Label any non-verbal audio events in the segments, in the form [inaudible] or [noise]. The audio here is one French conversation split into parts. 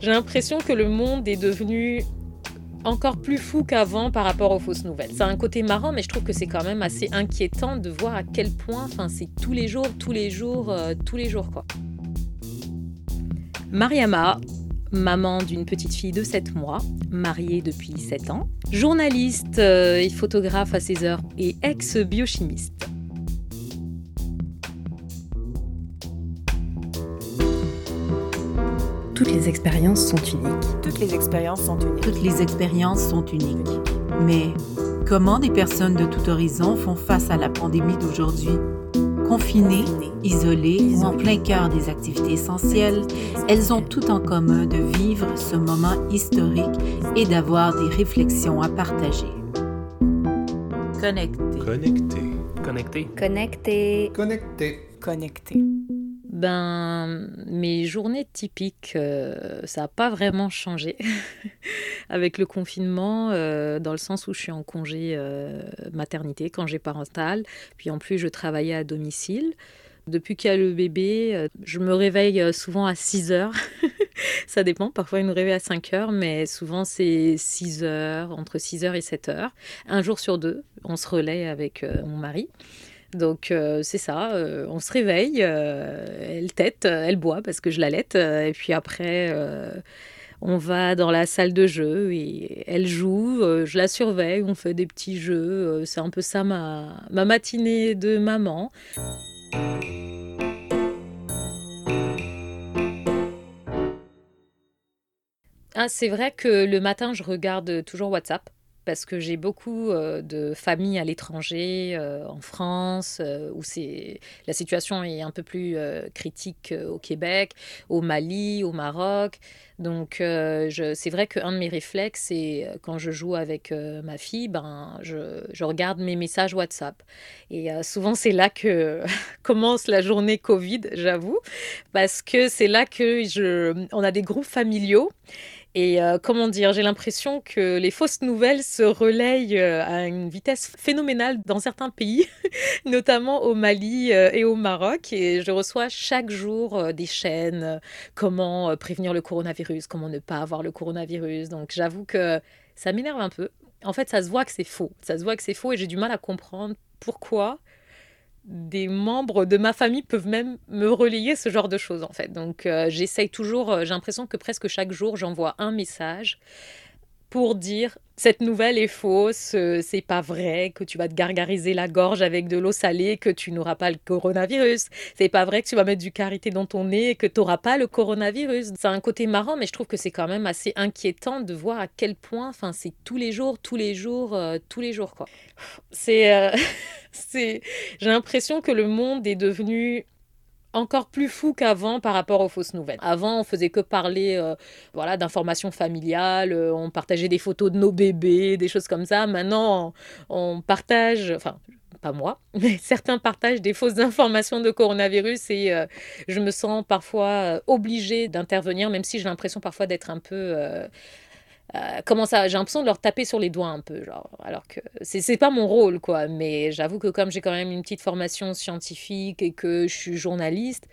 J'ai l'impression que le monde est devenu encore plus fou qu'avant par rapport aux fausses nouvelles. Ça a un côté marrant, mais je trouve que c'est quand même assez inquiétant de voir à quel point, enfin, c'est tous les jours, tous les jours, euh, tous les jours, quoi. Mariama, maman d'une petite fille de 7 mois, mariée depuis 7 ans, journaliste euh, et photographe à ses heures et ex-biochimiste. Toutes les expériences sont uniques. Toutes les expériences sont uniques. Toutes les expériences sont uniques. Mais comment des personnes de tout horizon font face à la pandémie d'aujourd'hui? Confinées, isolées ou en plein cœur des activités essentielles, elles ont tout en commun de vivre ce moment historique et d'avoir des réflexions à partager. Connecté. Connecté. Connecté. Connecté. Connecté. Connecté. Ben, mes journées typiques, euh, ça n'a pas vraiment changé [laughs] avec le confinement, euh, dans le sens où je suis en congé euh, maternité, congé parental, puis en plus je travaillais à domicile. Depuis qu'il y a le bébé, je me réveille souvent à 6 heures. [laughs] ça dépend, parfois il me réveille à 5 heures, mais souvent c'est 6 heures, entre 6 heures et 7 heures. Un jour sur deux, on se relaie avec mon mari. Donc euh, c'est ça, euh, on se réveille, euh, elle tête, elle boit parce que je l'allaite, et puis après on va dans la salle de jeu et elle joue, je la surveille, on fait des petits jeux, c'est un peu ça ma, ma matinée de maman. Ah, c'est vrai que le matin, je regarde toujours WhatsApp parce que j'ai beaucoup euh, de familles à l'étranger, euh, en France, euh, où la situation est un peu plus critique au Québec, au Mali, au Maroc. Donc c'est vrai qu'un de mes réflexes, c'est quand je joue avec ma fille, ben, je, je, regarde mes messages WhatsApp. Et souvent c'est là que [laughs] commence la journée Covid, j'avoue, parce que c'est là que je, on a des groupes familiaux. Et euh, comment dire, j'ai l'impression que les fausses nouvelles se relayent euh, à une vitesse phénoménale dans certains pays, [laughs] notamment au Mali euh, et au Maroc. Et je reçois chaque jour des chaînes, comment prévenir le coronavirus, comment ne pas avoir le coronavirus. Donc j'avoue que ça m'énerve un peu. En fait, ça se voit que c'est faux. Ça se voit que c'est faux et j'ai du mal à comprendre pourquoi des membres de ma famille peuvent même me relayer ce genre de choses en fait. Donc euh, j'essaye toujours, euh, j'ai l'impression que presque chaque jour j'envoie un message pour dire cette nouvelle est fausse, euh, c'est pas vrai que tu vas te gargariser la gorge avec de l'eau salée, que tu n'auras pas le coronavirus. C'est pas vrai que tu vas mettre du karité dans ton nez et que tu n'auras pas le coronavirus. C'est un côté marrant, mais je trouve que c'est quand même assez inquiétant de voir à quel point, enfin, c'est tous les jours, tous les jours, tous les jours, quoi. C'est. [laughs] c'est, j'ai l'impression que le monde est devenu encore plus fou qu'avant par rapport aux fausses nouvelles. Avant, on faisait que parler euh, voilà, d'informations familiales, euh, on partageait des photos de nos bébés, des choses comme ça. Maintenant, on, partage, enfin, pas moi, [laughs] mais certains partagent des fausses informations de coronavirus et euh, je me sens parfois obligée d'intervenir, même si j'ai l'impression parfois d'être un peu comment ça J'ai l'impression de leur taper sur les doigts un peu, genre, alors que c'est pas mon rôle, quoi. Mais j'avoue que comme j'ai quand même une petite formation scientifique et que je suis journaliste,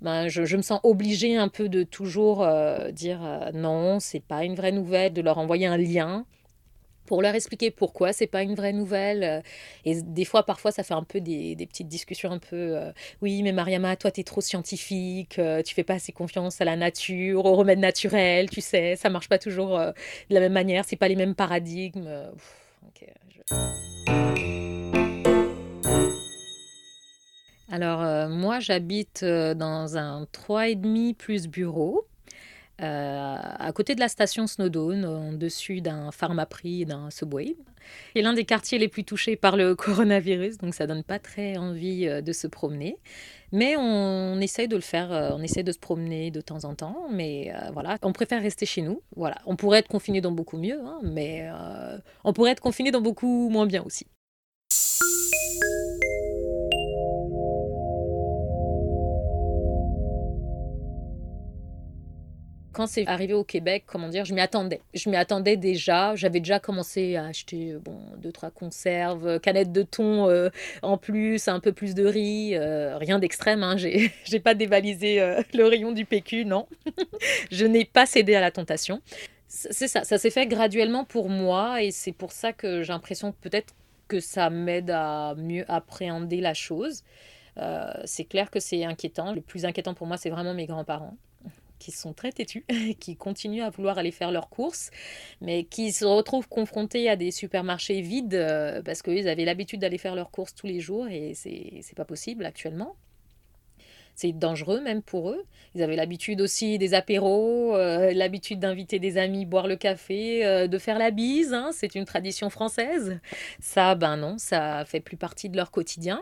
ben, je, je me sens obligée un peu de toujours euh, dire euh, non, c'est pas une vraie nouvelle, de leur envoyer un lien pour leur expliquer pourquoi c'est pas une vraie nouvelle. Euh, et des fois, parfois, ça fait un peu des, petites discussions un peu euh, oui, mais Mariama, toi, tu es trop scientifique, euh, tu fais pas assez confiance à la nature, aux remèdes naturels, tu sais, ça marche pas toujours de la même manière, c'est pas les mêmes paradigmes. Alors, moi, j'habite dans un 3,5 plus bureau. Euh, à côté de la station Snowdon, en dessus d'un Pharmaprix et d'un Subway. C'est l'un des quartiers les plus touchés par le [laughs] coronavirus, donc ça donne pas très envie euh, de se promener. Mais on essaye de le faire, euh, on essaie de se promener de temps en temps, mais voilà, on préfère rester chez nous. Voilà, on pourrait être confiné dans beaucoup mieux, hein, mais on pourrait être confiné dans beaucoup moins bien aussi. Quand c'est arrivé au Québec, comment dire, je m'y attendais. Je m'y attendais déjà. J'avais déjà commencé à acheter bon deux trois conserves, canettes de thon euh, en plus, un peu plus de riz, euh, rien d'extrême. Hein. J'ai [laughs] j'ai pas dévalisé euh, le rayon du PQ, non. [laughs] je n'ai pas cédé à la tentation. C'est ça, ça s'est fait graduellement pour moi et c'est pour ça que j'ai l'impression que peut-être que ça m'aide à mieux appréhender la chose. c'est clair que c'est inquiétant. Le plus inquiétant pour moi, c'est vraiment mes grands-parents qui sont très têtus, [laughs] qui continuent à vouloir aller faire leurs courses, mais qui se retrouvent confrontés à des supermarchés vides euh, parce qu'ils avaient l'habitude d'aller faire leurs courses tous les jours et c'est pas possible actuellement. C'est dangereux même pour eux. Ils avaient l'habitude aussi des apéros, euh, l'habitude d'inviter des amis boire le café, euh, de faire la bise. Hein, c'est une tradition française. Ça, ben non, ça fait plus partie de leur quotidien.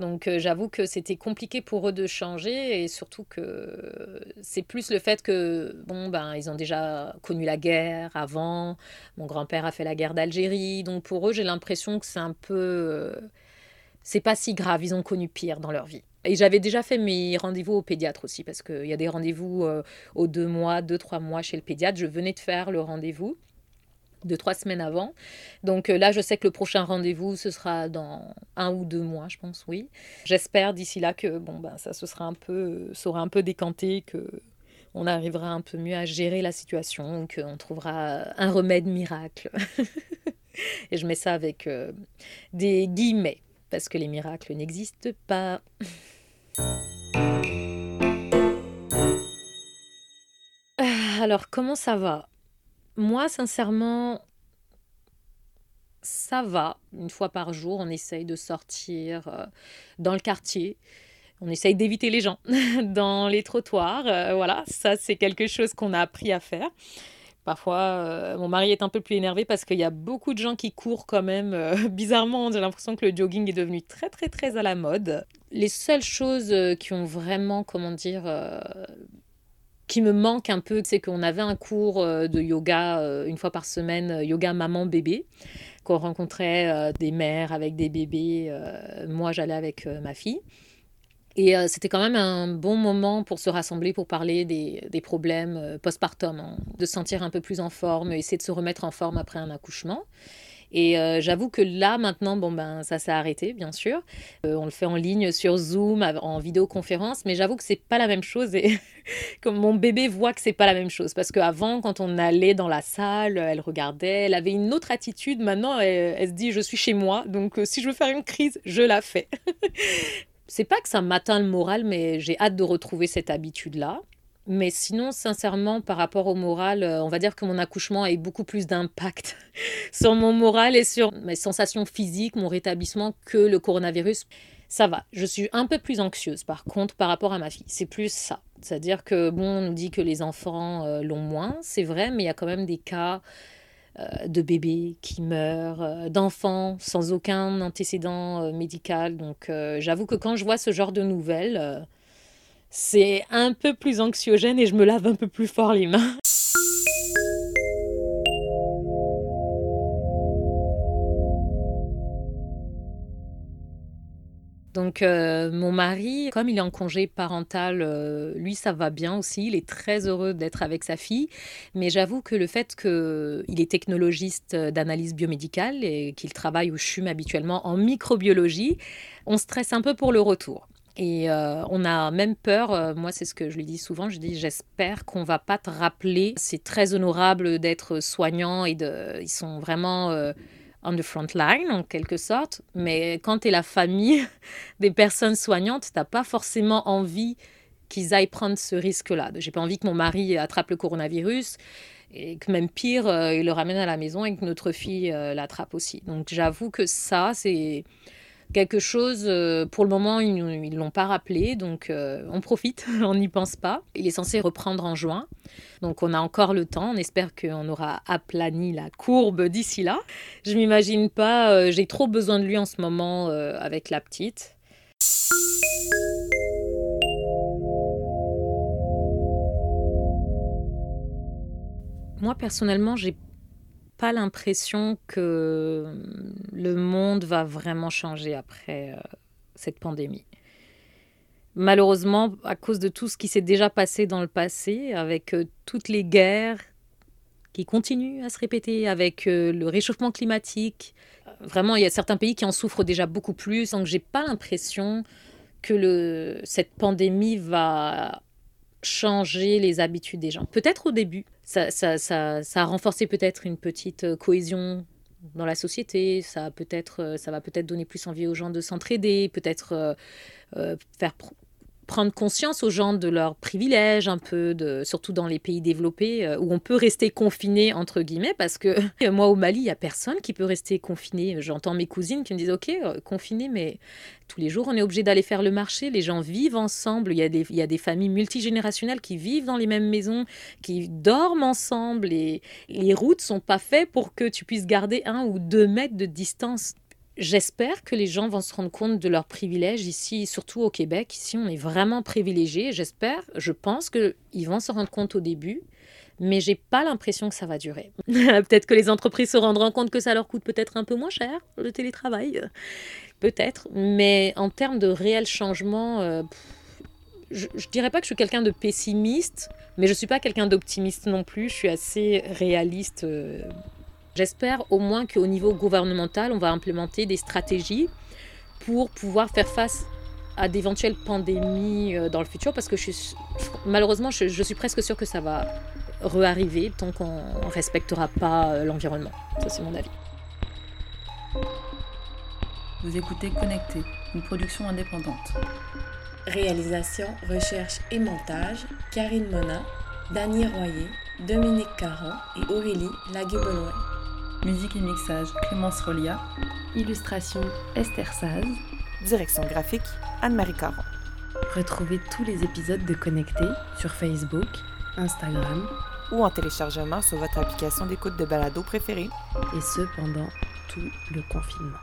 Donc euh, j'avoue que c'était compliqué pour eux de changer et surtout que c'est plus le fait que bon ben ils ont déjà connu la guerre avant. Mon grand-père a fait la guerre d'Algérie, donc pour eux j'ai l'impression que c'est un peu euh, c'est pas si grave, ils ont connu pire dans leur vie. Et j'avais déjà fait mes rendez-vous au pédiatre aussi, parce qu'il y a des rendez-vous euh, aux deux mois, deux, trois mois chez le pédiatre. Je venais de faire le rendez-vous de trois semaines avant. Donc euh, là, je sais que le prochain rendez-vous, ce sera dans un ou deux mois, je pense, oui. J'espère d'ici là que bon, ben, ça se sera un peu, un peu décanté, que on arrivera un peu mieux à gérer la situation, qu'on trouvera un remède miracle. [laughs] Et je mets ça avec euh, des guillemets, parce que les miracles n'existent pas. [laughs] Ah, alors, comment ça va? Moi, sincèrement, ça va. Une fois par jour, on essaye de sortir euh, dans le quartier. On essaye d'éviter les gens [laughs] dans les trottoirs. Euh, voilà, ça, c'est quelque chose qu'on a appris à faire. Parfois, euh, mon mari est un peu plus énervé parce qu'il y a beaucoup de gens qui courent quand même. [laughs] bizarrement, j'ai l'impression que le jogging est devenu très, très, très à la mode. Les seules choses qui ont vraiment, comment dire, qui me manque un peu, c'est qu'on avait un cours euh, de yoga euh, une fois par semaine, euh, yoga maman-bébé, qu'on rencontrait des mères avec des bébés. moi, j'allais avec ma fille. Et c'était quand même un bon moment pour se rassembler, pour parler des, problèmes postpartum, hein, de se sentir un peu plus en forme, essayer de se remettre en forme après un accouchement. Et euh, j'avoue que là, maintenant, bon, ben, ça s'est arrêté, bien sûr. Euh, on le fait en ligne sur Zoom, en vidéoconférence, mais j'avoue que c'est pas la même chose. Et [laughs] comme mon bébé voit que c'est pas la même chose. Parce qu'avant, quand on allait dans la salle, elle regardait, elle avait une autre attitude. Maintenant, elle, se dit, je suis chez moi, donc euh, si je veux faire une crise, je la fais. [laughs] c'est pas que ça m'atteint le moral, mais j'ai hâte de retrouver cette habitude-là. Mais sinon, sincèrement, par rapport au moral, euh, on va dire que mon accouchement a eu beaucoup plus d'impact [laughs] sur mon moral et sur mes sensations physiques, mon rétablissement, que le coronavirus. Ça va. Je suis un peu plus anxieuse, par contre, par rapport à ma fille. C'est plus ça. C'est-à-dire que, bon, on nous dit que les enfants euh, l'ont moins, c'est vrai, mais il y a quand même des cas euh, de bébés qui meurent, d'enfants sans aucun antécédent médical. Donc, j'avoue que quand je vois ce genre de nouvelles, c'est un peu plus anxiogène et je me lave un peu plus fort les mains. Donc euh, mon mari, comme il est en congé parental, euh, lui ça va bien aussi, il est très heureux d'être avec sa fille, mais j'avoue que le fait qu'il est technologiste d'analyse biomédicale et qu'il travaille au CHUM habituellement en microbiologie, on stresse un peu pour le retour. Et euh, on a même peur, euh, moi c'est ce que je lui dis souvent, je dis j'espère qu'on va pas te rappeler, c'est très honorable d'être soignant et ils sont vraiment euh, on the front line en quelque sorte, mais quand tu es la famille [laughs] des personnes soignantes, tu n'as pas forcément envie qu'ils aillent prendre ce risque-là. J'ai pas envie que mon mari attrape le coronavirus et que même pire, il le ramène à la maison et que notre fille l'attrape aussi. Donc j'avoue que ça, c'est quelque chose, euh, pour le moment, ils ne l'ont pas rappelé, donc euh, on profite, [laughs] on n'y pense pas. Il est censé reprendre en juin, donc on a encore le temps, on espère qu'on aura aplani la courbe d'ici là. Je m'imagine pas, euh, j'ai trop besoin de lui en ce moment avec la petite. Moi personnellement, j'ai pas l'impression que le monde va vraiment changer après euh, cette pandémie. Malheureusement, à cause de tout ce qui s'est déjà passé dans le passé, avec euh, toutes les guerres qui continuent à se répéter, avec euh, le réchauffement climatique, vraiment, il y a certains pays qui en souffrent déjà beaucoup plus. Donc, j'ai pas l'impression que cette pandémie va changer les habitudes des gens. Peut-être au début, ça, ça, ça, ça a renforcé peut-être une petite euh, cohésion dans la société, ça, peut être, ça va peut-être donner plus envie aux gens de s'entraider, peut-être euh, euh, faire prendre conscience aux gens de leurs privilèges, un peu, de, surtout dans les pays développés, euh, où on peut rester confiné, entre guillemets, parce que [laughs] moi, au Mali, il n'y a personne qui peut rester confiné. J'entends mes cousines qui me disent, OK, euh, confiné, mais tous les jours, on est obligé d'aller faire le marché. Les gens vivent ensemble. Il y, a des, il y a des familles multigénérationnelles qui vivent dans les mêmes maisons, qui dorment ensemble. Et les routes sont pas faites pour que tu puisses garder un ou deux mètres de distance. J'espère que les gens vont se rendre compte de leurs privilèges ici, surtout au Québec. Ici, on est vraiment privilégiés. J'espère, je pense qu'ils vont se rendre compte au début, mais j'ai pas l'impression que ça va durer. [laughs] peut-être que les entreprises se rendront compte que ça leur coûte peut-être un peu moins cher, le télétravail. Peut-être. Mais en termes de réel changement, euh, je, je dirais pas que je suis quelqu'un de pessimiste, mais je suis pas quelqu'un d'optimiste non plus. Je suis assez réaliste. Euh, J'espère au moins qu'au niveau gouvernemental, on va implémenter des stratégies pour pouvoir faire face à d'éventuelles pandémies euh, dans le futur, parce que je suis, malheureusement, je, je suis presque sûre que ça va re-arriver tant qu'on ne respectera pas euh, l'environnement. Ça, c'est mon avis. Vous écoutez Connecté, une production indépendante. Réalisation, recherche et montage, Karine Mona, Dany Royer, Dominique Caron et Aurélie Lagueboloin. Musique et mixage Clémence Rolia. Illustration Esther Saz. Direction graphique Anne-Marie Caron. Retrouvez tous les épisodes de Connecté sur Facebook, Instagram Ou en téléchargement sur votre application d'écoute de balado préférée. et ce pendant tout le confinement.